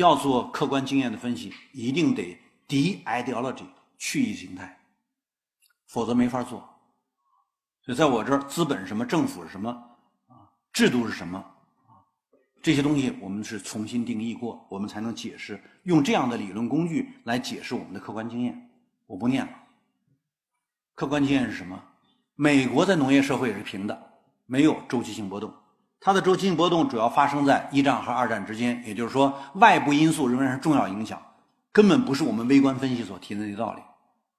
要做客观经验的分析，一定得 de-ideology 去意形态，否则没法做。所以在我这儿，资本是什么，政府是什么，啊，制度是什么，啊，这些东西我们是重新定义过，我们才能解释，用这样的理论工具来解释我们的客观经验。我不念了。客观经验是什么？美国在农业社会是平的，没有周期性波动。它的周期性波动主要发生在一战和二战之间，也就是说，外部因素仍然是重要影响，根本不是我们微观分析所提的那道理。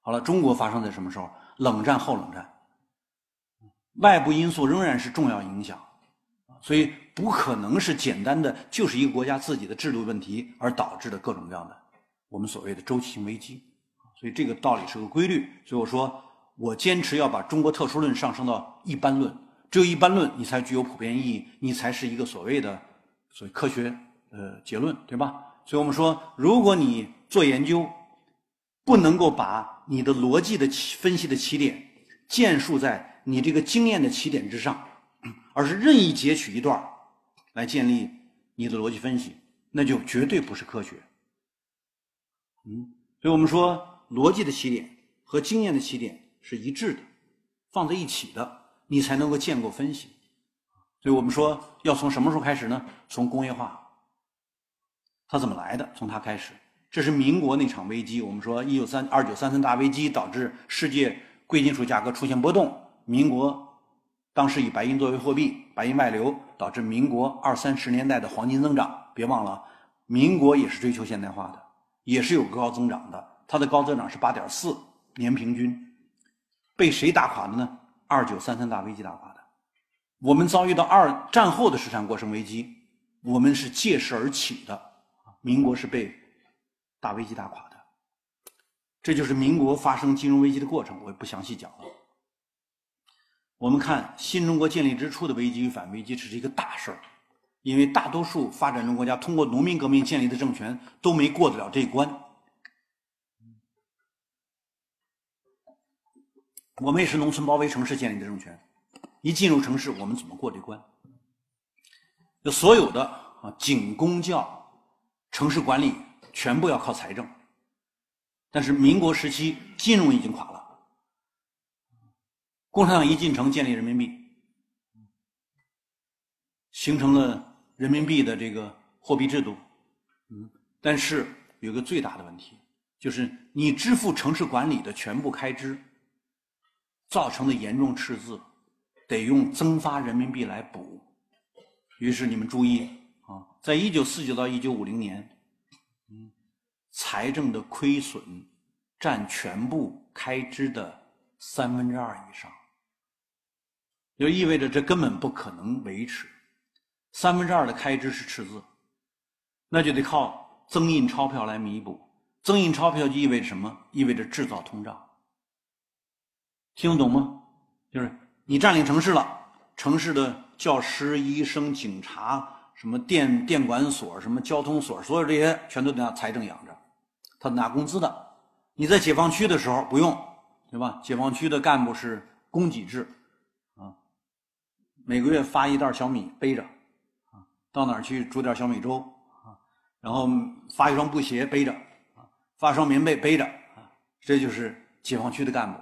好了，中国发生在什么时候？冷战后冷战，外部因素仍然是重要影响，所以不可能是简单的就是一个国家自己的制度问题而导致的各种各样的我们所谓的周期性危机。所以这个道理是个规律。所以我说，我坚持要把中国特殊论上升到一般论。只有一般论，你才具有普遍意义，你才是一个所谓的所谓科学呃结论，对吧？所以我们说，如果你做研究，不能够把你的逻辑的起分析的起点建树在你这个经验的起点之上，而是任意截取一段来建立你的逻辑分析，那就绝对不是科学。嗯，所以我们说，逻辑的起点和经验的起点是一致的，放在一起的。你才能够建构分析，所以我们说要从什么时候开始呢？从工业化，它怎么来的？从它开始，这是民国那场危机。我们说一九三二九三三大危机导致世界贵金属价格出现波动，民国当时以白银作为货币，白银外流导致民国二三十年代的黄金增长。别忘了，民国也是追求现代化的，也是有高增长的，它的高增长是八点四年平均，被谁打垮的呢？二九三三大危机打垮的，我们遭遇到二战后的市场过剩危机，我们是借势而起的。民国是被大危机打垮的，这就是民国发生金融危机的过程，我也不详细讲了。我们看新中国建立之初的危机与反危机，这是一个大事儿，因为大多数发展中国家通过农民革命建立的政权都没过得了这一关。我们也是农村包围城市建立的政权，一进入城市，我们怎么过这关？就所有的啊，警公教、城市管理全部要靠财政。但是民国时期金融已经垮了，共产党一进城建立人民币，形成了人民币的这个货币制度。嗯，但是有个最大的问题，就是你支付城市管理的全部开支。造成的严重赤字，得用增发人民币来补。于是你们注意啊，在一九四九到一九五零年，嗯，财政的亏损占全部开支的三分之二以上，就意味着这根本不可能维持。三分之二的开支是赤字，那就得靠增印钞票来弥补。增印钞票就意味着什么？意味着制造通胀。听得懂吗？就是你占领城市了，城市的教师、医生、警察，什么电电管所、什么交通所，所有这些全都得拿财政养着，他拿工资的。你在解放区的时候不用，对吧？解放区的干部是供给制，啊，每个月发一袋小米背着，啊，到哪儿去煮点小米粥，啊，然后发一双布鞋背着，啊，发双棉被背着，啊，这就是解放区的干部。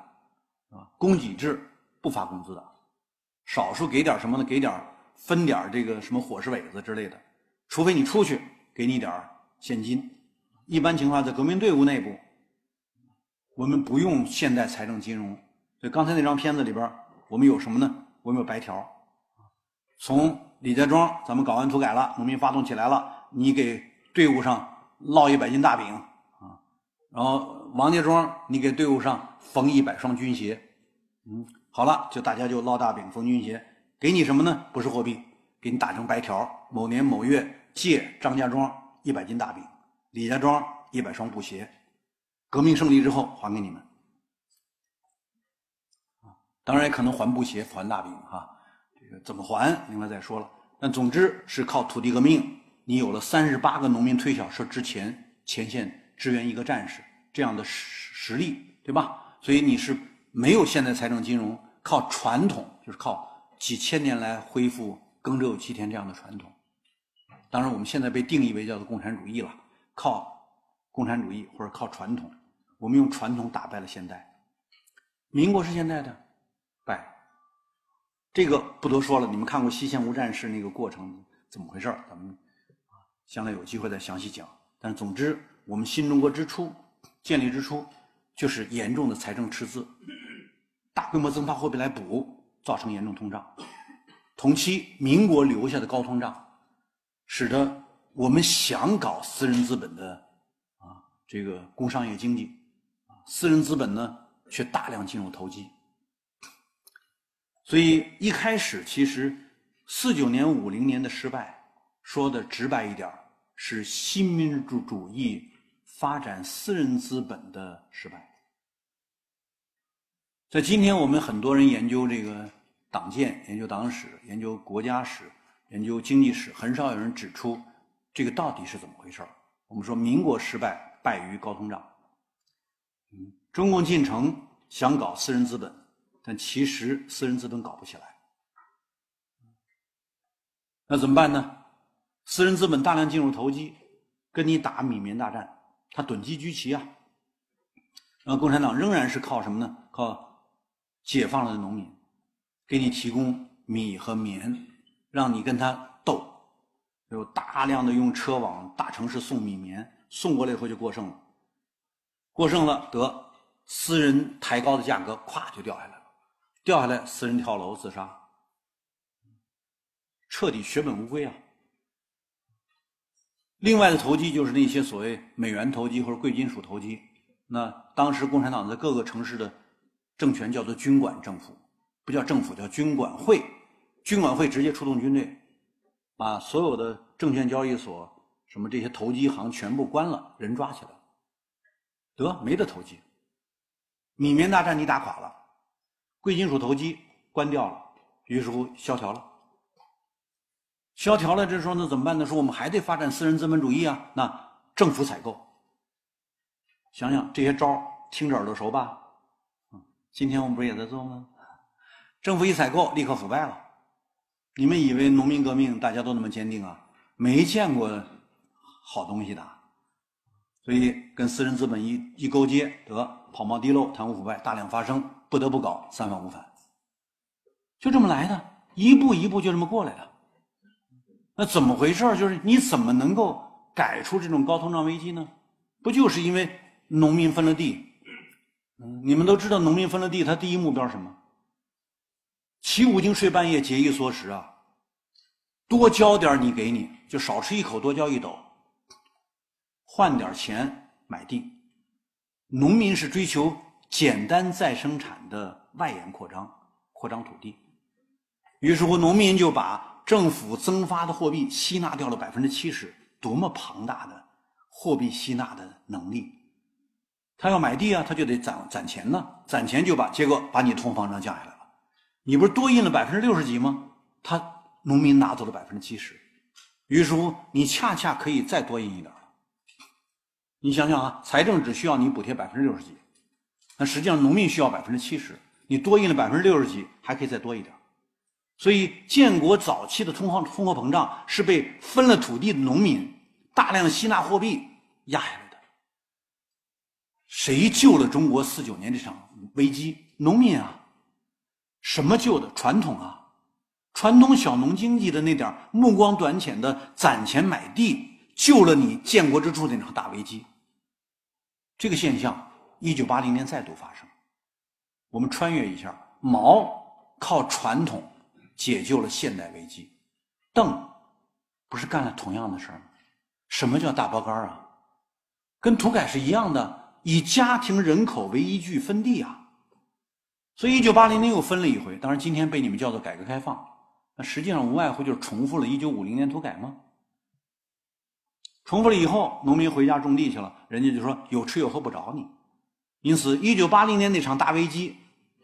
啊，供给制不发工资的，少数给点什么呢？给点分点这个什么伙食尾子之类的，除非你出去给你点现金。一般情况在革命队伍内部，我们不用现代财政金融。所以刚才那张片子里边，我们有什么呢？我们有白条。从李家庄咱们搞完土改了，农民发动起来了，你给队伍上烙一百斤大饼啊，然后。王家庄，你给队伍上缝一百双军鞋，嗯，好了，就大家就烙大饼、缝军鞋，给你什么呢？不是货币，给你打成白条。某年某月借张家庄一百斤大饼，李家庄一百双布鞋，革命胜利之后还给你们。当然也可能还布鞋、还大饼哈，这个怎么还，另外再说了。但总之是靠土地革命，你有了三十八个农民推小车之前前线支援一个战士。这样的实实力，对吧？所以你是没有现代财政金融，靠传统，就是靠几千年来恢复耕者有其田这样的传统。当然，我们现在被定义为叫做共产主义了。靠共产主义或者靠传统，我们用传统打败了现代。民国是现代的败，这个不多说了。你们看过西线无战事那个过程怎么回事咱们将来有机会再详细讲。但总之，我们新中国之初建立之初，就是严重的财政赤字，大规模增发货币来补，造成严重通胀。同期，民国留下的高通胀，使得我们想搞私人资本的啊这个工商业经济，啊私人资本呢。却大量进入投机，所以一开始其实四九年、五零年的失败，说的直白一点是新民主主义发展私人资本的失败。在今天，我们很多人研究这个党建、研究党史、研究国家史、研究经济史，很少有人指出这个到底是怎么回事我们说民国失败，败于高通胀。嗯。中共进程想搞私人资本，但其实私人资本搞不起来。那怎么办呢？私人资本大量进入投机，跟你打米棉大战，他囤积居奇啊。然后共产党仍然是靠什么呢？靠解放了农民，给你提供米和棉，让你跟他斗，有大量的用车往大城市送米棉，送过来以后就过剩了，过剩了得。私人抬高的价格，咵就掉下来了，掉下来，私人跳楼自杀，彻底血本无归啊！另外的投机就是那些所谓美元投机或者贵金属投机。那当时共产党在各个城市的政权叫做军管政府，不叫政府，叫军管会。军管会直接出动军队，把所有的证券交易所、什么这些投机行全部关了，人抓起来，得没得投机。米棉大战你打垮了，贵金属投机关掉了，于是乎萧条了。萧条了，这时候那怎么办呢？说我们还得发展私人资本主义啊。那政府采购，想想这些招听着耳朵熟吧？今天我们不是也在做吗？政府一采购，立刻腐败了。你们以为农民革命大家都那么坚定啊？没见过好东西的，所以跟私人资本一一勾结，得。跑冒滴漏、贪污腐败大量发生，不得不搞三反五反，就这么来的，一步一步就这么过来的。那怎么回事就是你怎么能够改出这种高通胀危机呢？不就是因为农民分了地？你们都知道，农民分了地，他第一目标什么？起五更睡半夜，节衣缩食啊！多交点你给你，就少吃一口，多交一斗，换点钱买地。农民是追求简单再生产的外延扩张，扩张土地。于是乎，农民就把政府增发的货币吸纳掉了百分之七十，多么庞大的货币吸纳的能力！他要买地啊，他就得攒攒钱呢，攒钱就把结果把你通货膨胀降下来了。你不是多印了百分之六十几吗？他农民拿走了百分之七十，于是乎，你恰恰可以再多印一点。你想想啊，财政只需要你补贴百分之六十几，那实际上农民需要百分之七十，你多印了百分之六十几，还可以再多一点。所以建国早期的通货通货膨胀是被分了土地的农民大量吸纳货币压下来的。谁救了中国四九年这场危机？农民啊！什么救的？传统啊！传统小农经济的那点目光短浅的攒钱买地，救了你建国之初那场大危机。这个现象，一九八零年再度发生。我们穿越一下，毛靠传统解救了现代危机，邓不是干了同样的事儿吗？什么叫大包干啊？跟土改是一样的，以家庭人口为依据分地啊。所以一九八零年又分了一回，当然今天被你们叫做改革开放，那实际上无外乎就是重复了一九五零年土改吗？重复了以后，农民回家种地去了，人家就说有吃有喝不着你。因此，一九八零年那场大危机，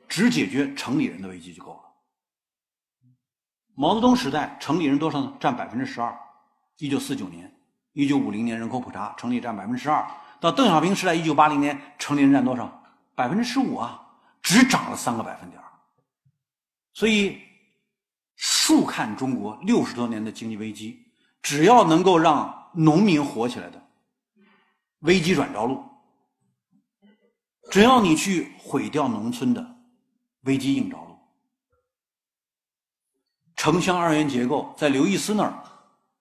只解决城里人的危机就够了。毛泽东时代，城里人多少呢？占百分之十二。一九四九年、一九五零年人口普查，城里占百分之十二。到邓小平时代，一九八零年，城里人占多少？百分之十五啊，只涨了三个百分点。所以，竖看中国六十多年的经济危机，只要能够让农民活起来的，危机软着陆。只要你去毁掉农村的危机硬着陆。城乡二元结构在刘易斯那儿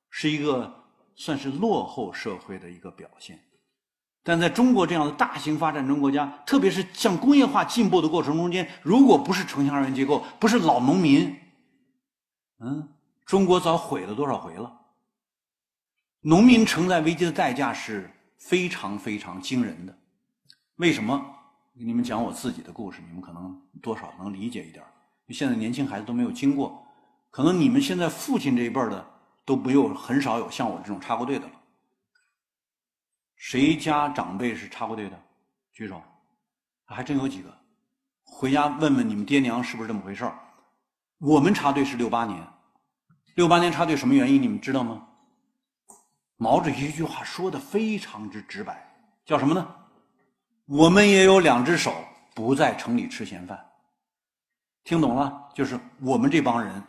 是一个算是落后社会的一个表现，但在中国这样的大型发展中国家，特别是向工业化进步的过程中间，如果不是城乡二元结构，不是老农民，嗯，中国早毁了多少回了。农民承载危机的代价是非常非常惊人的。为什么？给你们讲我自己的故事，你们可能多少能理解一点。现在年轻孩子都没有经过。可能你们现在父亲这一辈的都没有很少有像我这种插过队的。谁家长辈是插过队的？举手，还真有几个。回家问问你们爹娘是不是这么回事我们插队是六八年，六八年插队什么原因你们知道吗？毛主席一句话说的非常之直白，叫什么呢？我们也有两只手，不在城里吃闲饭。听懂了？就是我们这帮人。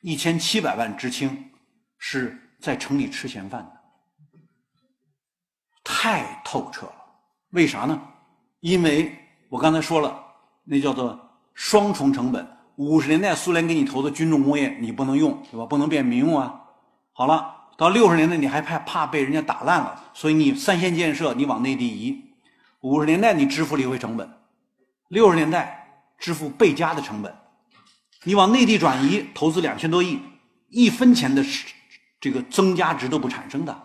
一千七百万知青是在城里吃闲饭的，太透彻了。为啥呢？因为我刚才说了，那叫做双重成本。五十年代苏联给你投的军重工业你不能用，对吧？不能变民用啊。好了，到六十年代你还怕怕被人家打烂了，所以你三线建设你往内地移。五十年代你支付理会成本，六十年代支付倍加的成本。你往内地转移，投资两千多亿，一分钱的这个增加值都不产生的。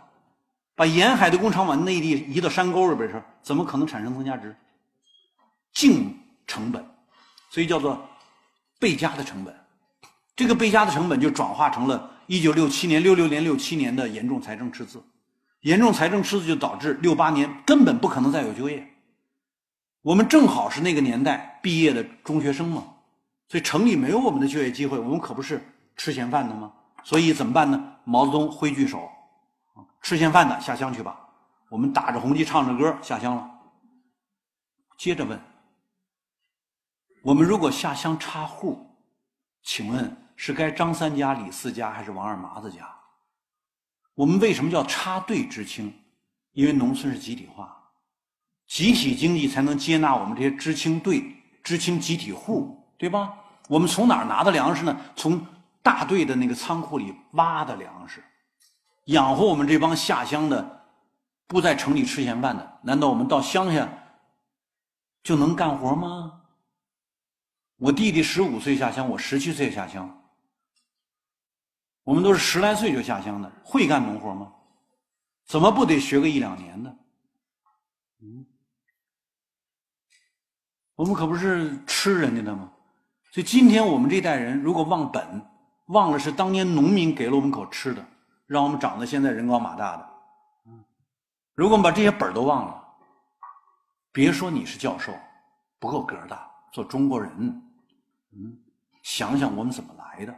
把沿海的工厂往内地移到山沟里边去，怎么可能产生增加值？净成本，所以叫做倍加的成本。这个倍加的成本就转化成了一九六七年、六六年、六七年的严重财政赤字。严重财政赤字就导致六八年根本不可能再有就业。我们正好是那个年代毕业的中学生嘛。所以城里没有我们的就业机会，我们可不是吃闲饭的吗？所以怎么办呢？毛泽东挥举手，吃闲饭的下乡去吧。我们打着红旗，唱着歌下乡了。接着问：我们如果下乡插户，请问是该张三家、李四家还是王二麻子家？我们为什么叫插队知青？因为农村是集体化，集体经济才能接纳我们这些知青队、知青集体户。对吧？我们从哪儿拿的粮食呢？从大队的那个仓库里挖的粮食，养活我们这帮下乡的，不在城里吃闲饭的。难道我们到乡下就能干活吗？我弟弟十五岁下乡，我十七岁下乡，我们都是十来岁就下乡的，会干农活吗？怎么不得学个一两年呢？嗯，我们可不是吃人家的吗？所以今天我们这代人如果忘本，忘了是当年农民给了我们口吃的，让我们长得现在人高马大的，如果我们把这些本儿都忘了，别说你是教授，不够格的，做中国人，嗯，想想我们怎么来的。